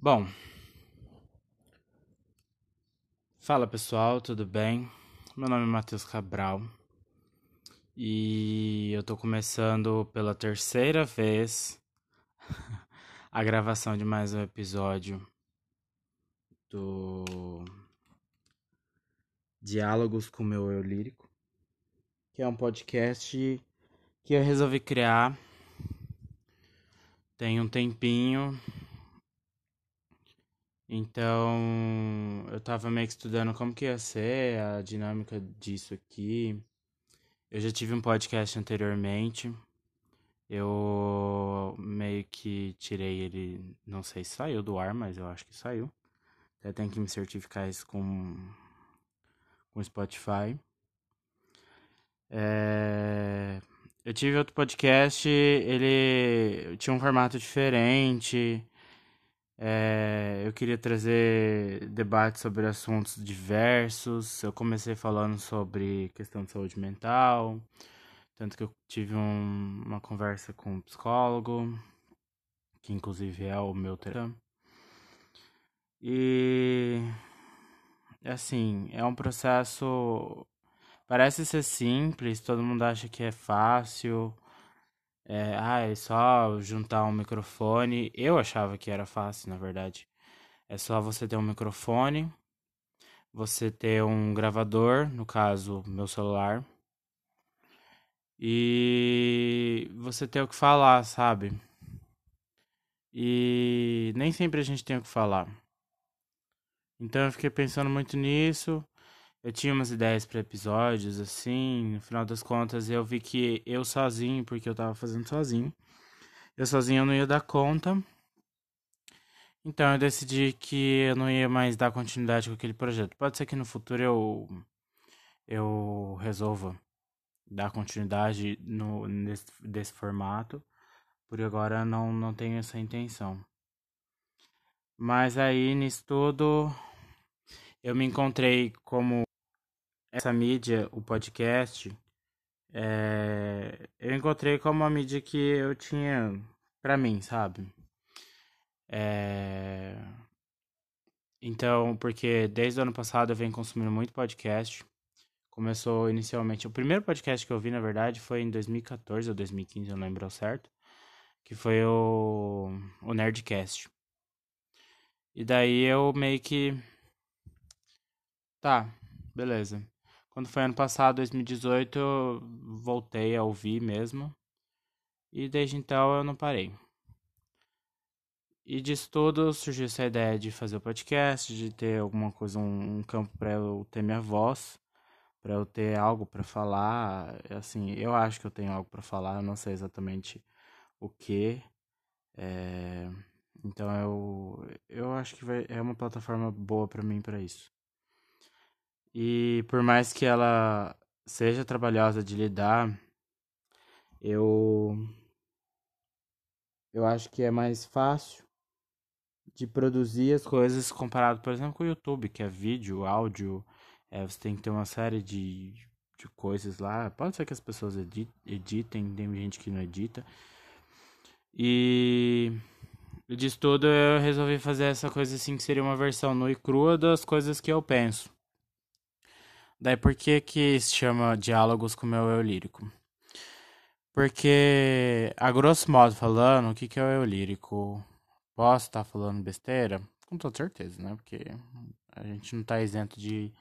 Bom, fala pessoal, tudo bem? Meu nome é Matheus Cabral e eu tô começando pela terceira vez a gravação de mais um episódio do Diálogos com meu eu lírico, que é um podcast que eu resolvi criar tem um tempinho então, eu tava meio que estudando como que ia ser a dinâmica disso aqui. Eu já tive um podcast anteriormente. Eu meio que tirei ele, não sei se saiu do ar, mas eu acho que saiu. Até tem que me certificar isso com com Spotify. É... Eu tive outro podcast, ele tinha um formato diferente. É, eu queria trazer debates sobre assuntos diversos. Eu comecei falando sobre questão de saúde mental, tanto que eu tive um, uma conversa com um psicólogo, que inclusive é o meu terapeuta. E assim, é um processo parece ser simples, todo mundo acha que é fácil é, ah, é só juntar um microfone. Eu achava que era fácil, na verdade. É só você ter um microfone, você ter um gravador, no caso, meu celular, e você ter o que falar, sabe? E nem sempre a gente tem o que falar. Então eu fiquei pensando muito nisso. Eu tinha umas ideias para episódios, assim, no final das contas eu vi que eu sozinho, porque eu tava fazendo sozinho, eu sozinho eu não ia dar conta. Então eu decidi que eu não ia mais dar continuidade com aquele projeto. Pode ser que no futuro eu eu resolva dar continuidade no nesse, desse formato. Por agora não não tenho essa intenção. Mas aí nisso tudo eu me encontrei como essa mídia, o podcast, é, eu encontrei como uma mídia que eu tinha para mim, sabe? É, então, porque desde o ano passado eu venho consumindo muito podcast. Começou inicialmente. O primeiro podcast que eu vi, na verdade, foi em 2014 ou 2015, eu não lembro certo. Que foi o, o Nerdcast. E daí eu meio que. Tá, beleza. Quando foi ano passado, 2018, eu voltei a ouvir mesmo. E desde então eu não parei. E disso tudo surgiu essa ideia de fazer o podcast, de ter alguma coisa, um, um campo para eu ter minha voz, para eu ter algo para falar. Assim, eu acho que eu tenho algo para falar, eu não sei exatamente o que. É... Então eu, eu acho que vai, é uma plataforma boa para mim para isso. E por mais que ela seja trabalhosa de lidar, eu eu acho que é mais fácil de produzir as coisas comparado, por exemplo, com o YouTube, que é vídeo, áudio, é, você tem que ter uma série de, de coisas lá. Pode ser que as pessoas editem, tem gente que não edita. E disso tudo eu resolvi fazer essa coisa assim, que seria uma versão nua e crua das coisas que eu penso. Daí por que que se chama Diálogos com o meu eu lírico? Porque, a grosso modo falando, o que que é o eu lírico? Posso estar falando besteira? Com toda certeza, né? Porque a gente não está isento de,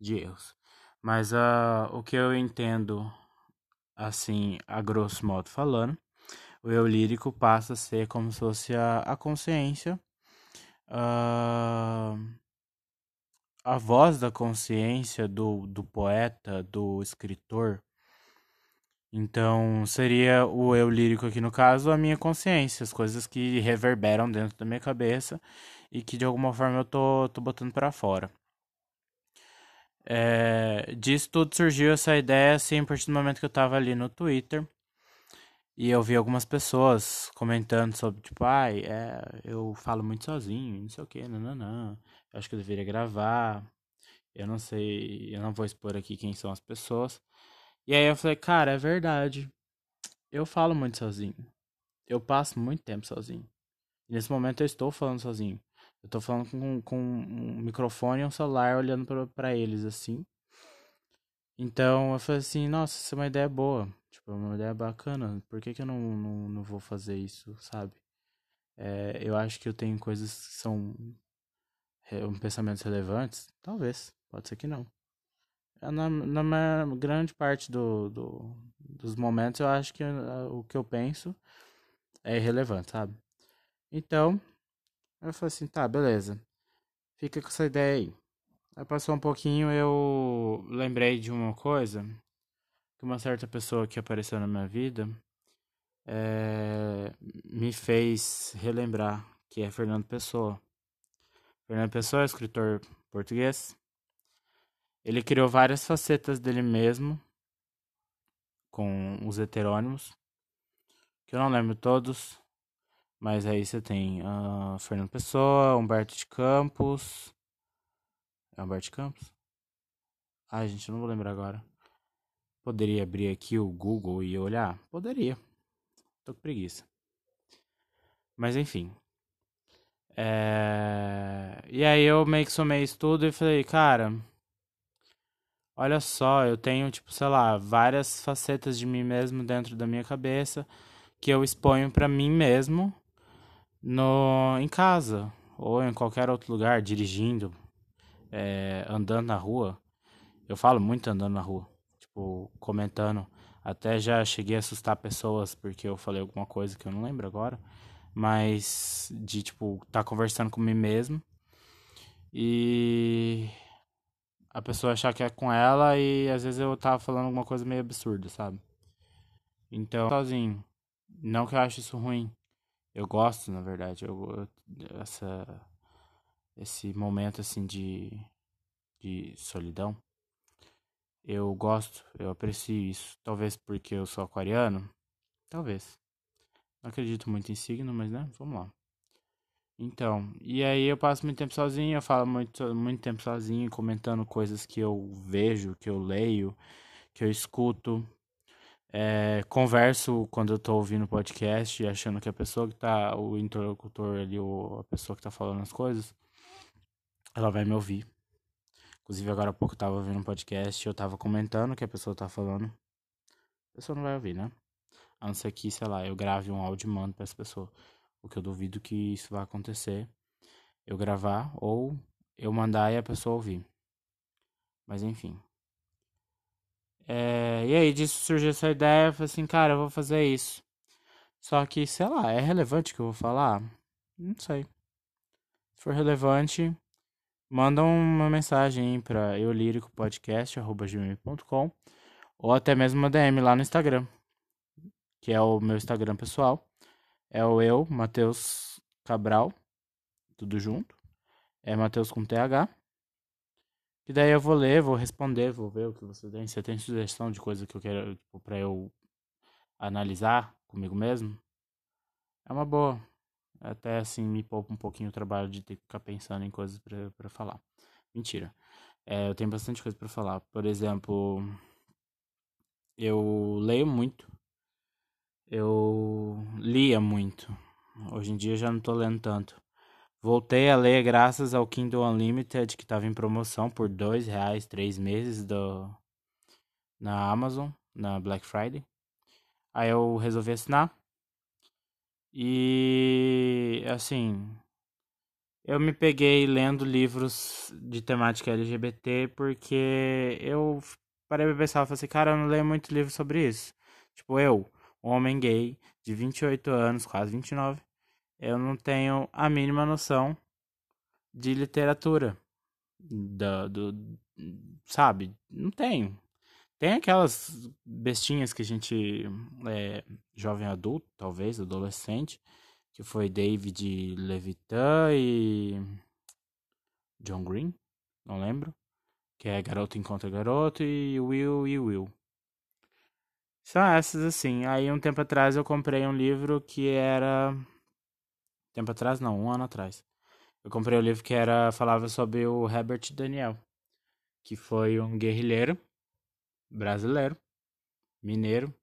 de erros. Mas uh, o que eu entendo, assim, a grosso modo falando, o eu lírico passa a ser como se fosse a, a consciência uh, a voz da consciência do, do poeta, do escritor. Então, seria o eu lírico aqui no caso, a minha consciência, as coisas que reverberam dentro da minha cabeça e que de alguma forma eu tô, tô botando para fora. É, disso tudo surgiu essa ideia assim, a partir do momento que eu tava ali no Twitter e eu vi algumas pessoas comentando sobre, tipo, ai, é, eu falo muito sozinho, não sei o que, não, não, não acho que eu deveria gravar. Eu não sei, eu não vou expor aqui quem são as pessoas. E aí eu falei, cara, é verdade. Eu falo muito sozinho. Eu passo muito tempo sozinho. E nesse momento eu estou falando sozinho. Eu tô falando com, com um microfone e um celular olhando para eles assim. Então eu falei assim, nossa, essa é uma ideia boa. Tipo, é uma ideia bacana. Por que, que eu não, não, não vou fazer isso, sabe? É, eu acho que eu tenho coisas que são pensamentos relevantes. Talvez, pode ser que não. É, na, na grande parte do, do, dos momentos eu acho que o que eu penso é irrelevante, sabe? Então, eu falei assim, tá, beleza. Fica com essa ideia aí. Aí passou um pouquinho, eu lembrei de uma coisa que uma certa pessoa que apareceu na minha vida é, me fez relembrar, que é Fernando Pessoa. Fernando Pessoa é escritor português. Ele criou várias facetas dele mesmo com os heterônimos, que eu não lembro todos, mas aí você tem uh, Fernando Pessoa, Humberto de Campos, é Humberto Campos? Ai, gente, eu não vou lembrar agora. Poderia abrir aqui o Google e olhar? Poderia. Tô com preguiça. Mas enfim. É... E aí eu meio que somei isso tudo e falei, cara. Olha só, eu tenho, tipo, sei lá, várias facetas de mim mesmo dentro da minha cabeça que eu exponho para mim mesmo no em casa ou em qualquer outro lugar, dirigindo, é, andando na rua, eu falo muito andando na rua, tipo, comentando. Até já cheguei a assustar pessoas porque eu falei alguma coisa que eu não lembro agora. Mas de, tipo, tá conversando com mim mesmo. E a pessoa achar que é com ela e às vezes eu tava falando alguma coisa meio absurda, sabe? Então, sozinho. Não que eu ache isso ruim. Eu gosto, na verdade. Eu, essa esse momento assim de, de solidão. Eu gosto, eu aprecio isso. Talvez porque eu sou aquariano. Talvez. Não acredito muito em signo, mas né, vamos lá. Então, e aí eu passo muito tempo sozinho, eu falo muito, muito tempo sozinho, comentando coisas que eu vejo, que eu leio, que eu escuto. É, converso quando eu tô ouvindo podcast, achando que a pessoa que tá, o interlocutor ali, ou a pessoa que tá falando as coisas, ela vai me ouvir. Inclusive, agora há pouco eu tava ouvindo um podcast eu tava comentando o que a pessoa tá falando. A pessoa não vai ouvir, né? A não ser que, sei lá, eu grave um áudio e mando pra essa pessoa. O que eu duvido que isso vai acontecer. Eu gravar ou eu mandar e a pessoa ouvir. Mas enfim. É, e aí disso surgiu essa ideia, eu falei assim, cara, eu vou fazer isso. Só que, sei lá, é relevante o que eu vou falar? Não sei. Se for relevante, manda uma mensagem para eulíricopodcast.gmail.com ou até mesmo uma DM lá no Instagram, que é o meu Instagram pessoal. É o eu, Matheus Cabral, tudo junto. É Matheus com TH. E daí eu vou ler, vou responder, vou ver o que você tem. Você tem sugestão de coisa que eu quero, tipo, eu analisar comigo mesmo? É uma boa. Até assim me poupa um pouquinho o trabalho de ter que ficar pensando em coisas para falar. Mentira. É, eu tenho bastante coisa para falar. Por exemplo, eu leio muito. Eu lia muito. Hoje em dia já não tô lendo tanto. Voltei a ler graças ao Kindle Unlimited que estava em promoção por dois reais três meses do na Amazon na Black Friday. Aí eu resolvi assinar. E assim, eu me peguei lendo livros de temática LGBT porque eu parei pra pensar e falei assim, cara, eu não leio muito livro sobre isso. Tipo, eu, um homem gay de 28 anos, quase 29, eu não tenho a mínima noção de literatura. Do, do, sabe? Não tenho. Tem aquelas bestinhas que a gente é jovem adulto, talvez, adolescente, que foi David Levitan e John Green, não lembro, que é Garoto Encontra Garoto e Will e Will. São essas assim. Aí um tempo atrás eu comprei um livro que era tempo atrás não, um ano atrás. Eu comprei um livro que era falava sobre o Herbert Daniel, que foi um guerrilheiro brasileiro, mineiro,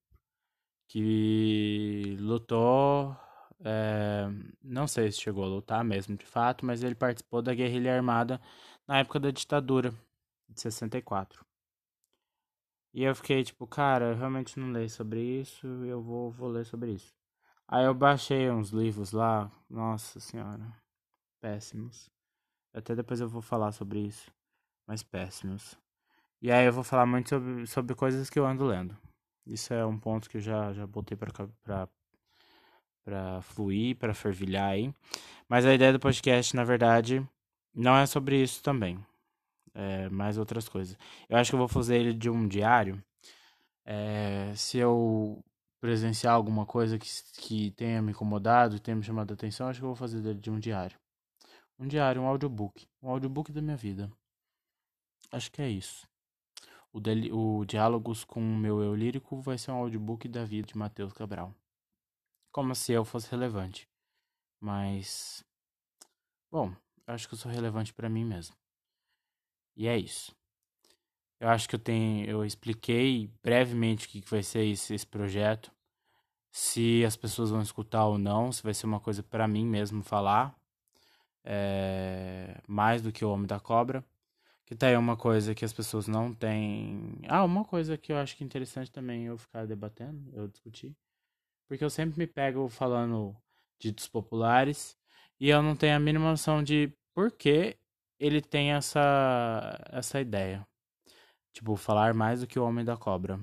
que lutou É, não sei se chegou a lutar mesmo de fato, mas ele participou da guerrilha armada na época da ditadura de 64. E eu fiquei tipo, cara, eu realmente não leio sobre isso, eu vou, vou ler sobre isso. Aí eu baixei uns livros lá, nossa senhora, péssimos. Até depois eu vou falar sobre isso, mas péssimos. E aí eu vou falar muito sobre, sobre coisas que eu ando lendo. Isso é um ponto que eu já, já botei pra, pra fluir, pra fervilhar aí. Mas a ideia do podcast, na verdade, não é sobre isso também. É mais outras coisas. Eu acho que eu vou fazer ele de um diário. É, se eu presenciar alguma coisa que, que tenha me incomodado, tenha me chamado a atenção, acho que eu vou fazer dele de um diário. Um diário, um audiobook. Um audiobook da minha vida. Acho que é isso. O, o Diálogos com o meu eu lírico vai ser um audiobook da vida de Matheus Cabral. Como se eu fosse relevante. Mas. Bom, acho que eu sou relevante para mim mesmo. E é isso. Eu acho que eu tenho. Eu expliquei brevemente o que vai ser esse, esse projeto. Se as pessoas vão escutar ou não, se vai ser uma coisa para mim mesmo falar. É, mais do que o Homem da Cobra. Que tá aí uma coisa que as pessoas não têm. Ah, uma coisa que eu acho que é interessante também eu ficar debatendo, eu discutir. Porque eu sempre me pego falando ditos populares e eu não tenho a mínima noção de por que ele tem essa, essa ideia. Tipo, falar mais do que o Homem da Cobra.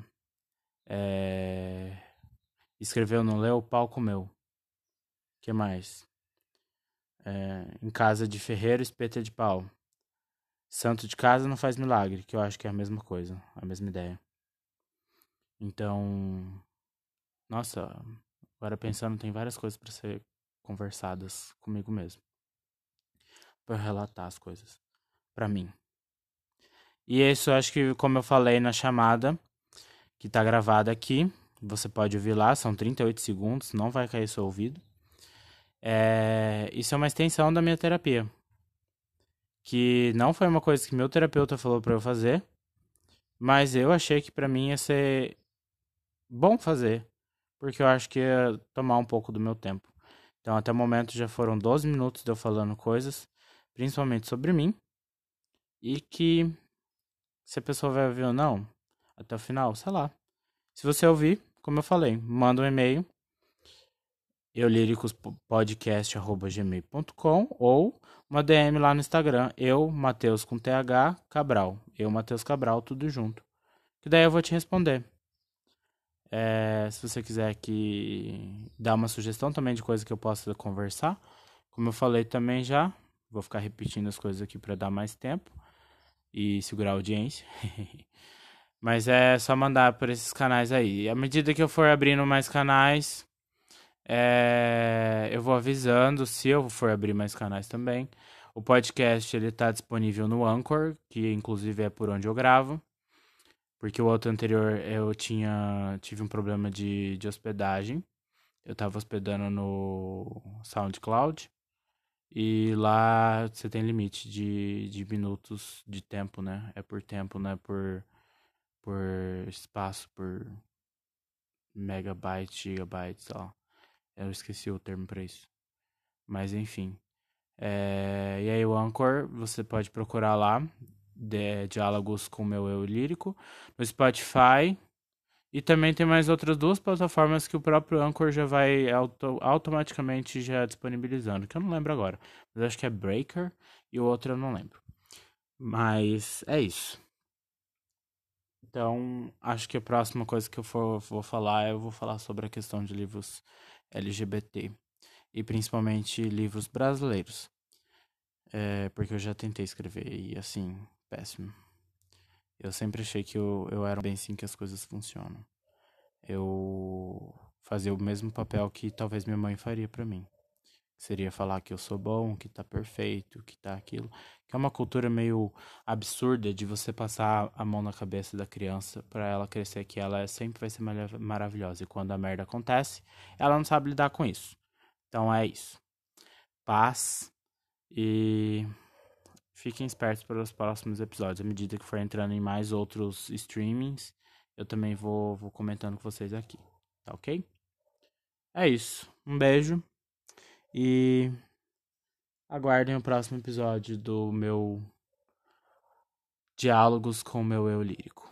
É... Escreveu, não leu, o comeu. que mais? É... Em casa de ferreiro, espeta de pau. Santo de casa não faz milagre, que eu acho que é a mesma coisa, a mesma ideia. Então, nossa, agora pensando, tem várias coisas para ser conversadas comigo mesmo. Para relatar as coisas para mim. E isso, acho que como eu falei na chamada, que tá gravada aqui, você pode ouvir lá, são 38 segundos, não vai cair seu ouvido. É, isso é uma extensão da minha terapia que não foi uma coisa que meu terapeuta falou para eu fazer, mas eu achei que para mim ia ser bom fazer, porque eu acho que ia tomar um pouco do meu tempo. Então, até o momento já foram 12 minutos de eu falando coisas, principalmente sobre mim, e que se a pessoa vai ouvir ou não, até o final, sei lá. Se você ouvir, como eu falei, manda um e-mail eulíricospodcast.gmail.com ou uma DM lá no Instagram, eu, Matheus com TH, Cabral. Eu, Matheus Cabral, tudo junto. Que daí eu vou te responder. É, se você quiser que dar uma sugestão também de coisa que eu possa conversar, como eu falei também já, vou ficar repetindo as coisas aqui para dar mais tempo e segurar a audiência. Mas é só mandar por esses canais aí. À medida que eu for abrindo mais canais, é, eu vou avisando se eu for abrir mais canais também. O podcast ele tá disponível no Anchor, que inclusive é por onde eu gravo. Porque o outro anterior eu tinha tive um problema de, de hospedagem. Eu tava hospedando no SoundCloud. E lá você tem limite de, de minutos de tempo, né? É por tempo, né? Por, por espaço, por megabyte, gigabyte, sei lá. Eu esqueci o termo para isso. Mas enfim. É... E aí o Anchor, você pode procurar lá. De diálogos com meu eu lírico. No Spotify. E também tem mais outras duas plataformas que o próprio Anchor já vai auto automaticamente já disponibilizando. Que eu não lembro agora. Mas acho que é Breaker e o outro eu não lembro. Mas é isso. Então, acho que a próxima coisa que eu for, vou falar, eu vou falar sobre a questão de livros LGBT e principalmente livros brasileiros. É, porque eu já tentei escrever e assim, péssimo. Eu sempre achei que eu, eu era bem assim que as coisas funcionam. Eu fazia o mesmo papel que talvez minha mãe faria para mim. Seria falar que eu sou bom, que tá perfeito, que tá aquilo. Que é uma cultura meio absurda de você passar a mão na cabeça da criança para ela crescer que ela sempre vai ser maravilhosa. E quando a merda acontece, ela não sabe lidar com isso. Então é isso. Paz e fiquem espertos para os próximos episódios. À medida que for entrando em mais outros streamings, eu também vou, vou comentando com vocês aqui. Tá ok? É isso. Um beijo E aguardem o próximo episódio do meu Diálogos com o meu eu lírico.